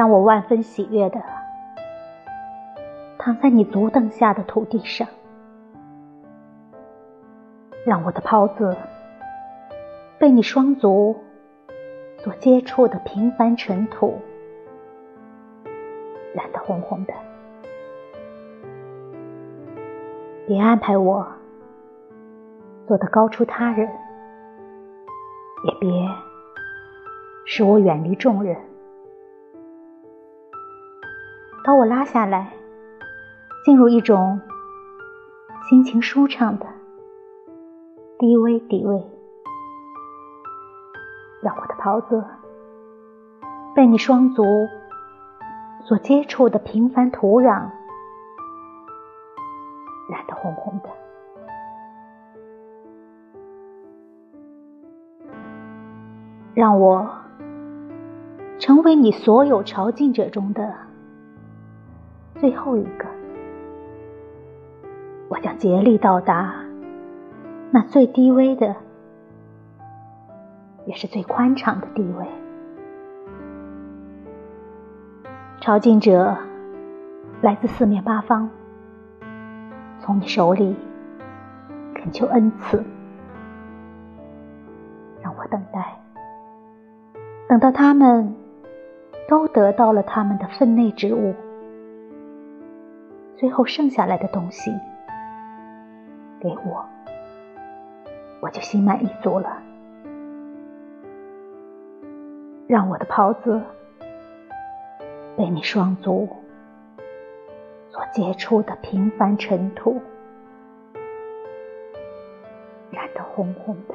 让我万分喜悦的躺在你足蹬下的土地上，让我的袍子被你双足所接触的平凡尘土染得红红的。别安排我做得高出他人，也别使我远离众人。把我拉下来，进入一种心情舒畅的低微底位，让我的袍子被你双足所接触的平凡土壤染得红红的，让我成为你所有朝觐者中的。最后一个，我将竭力到达那最低微的，也是最宽敞的地位。朝觐者来自四面八方，从你手里恳求恩赐，让我等待，等到他们都得到了他们的分内之物。最后剩下来的东西给我，我就心满意足了。让我的袍子被你双足所接触的平凡尘土染得红红的。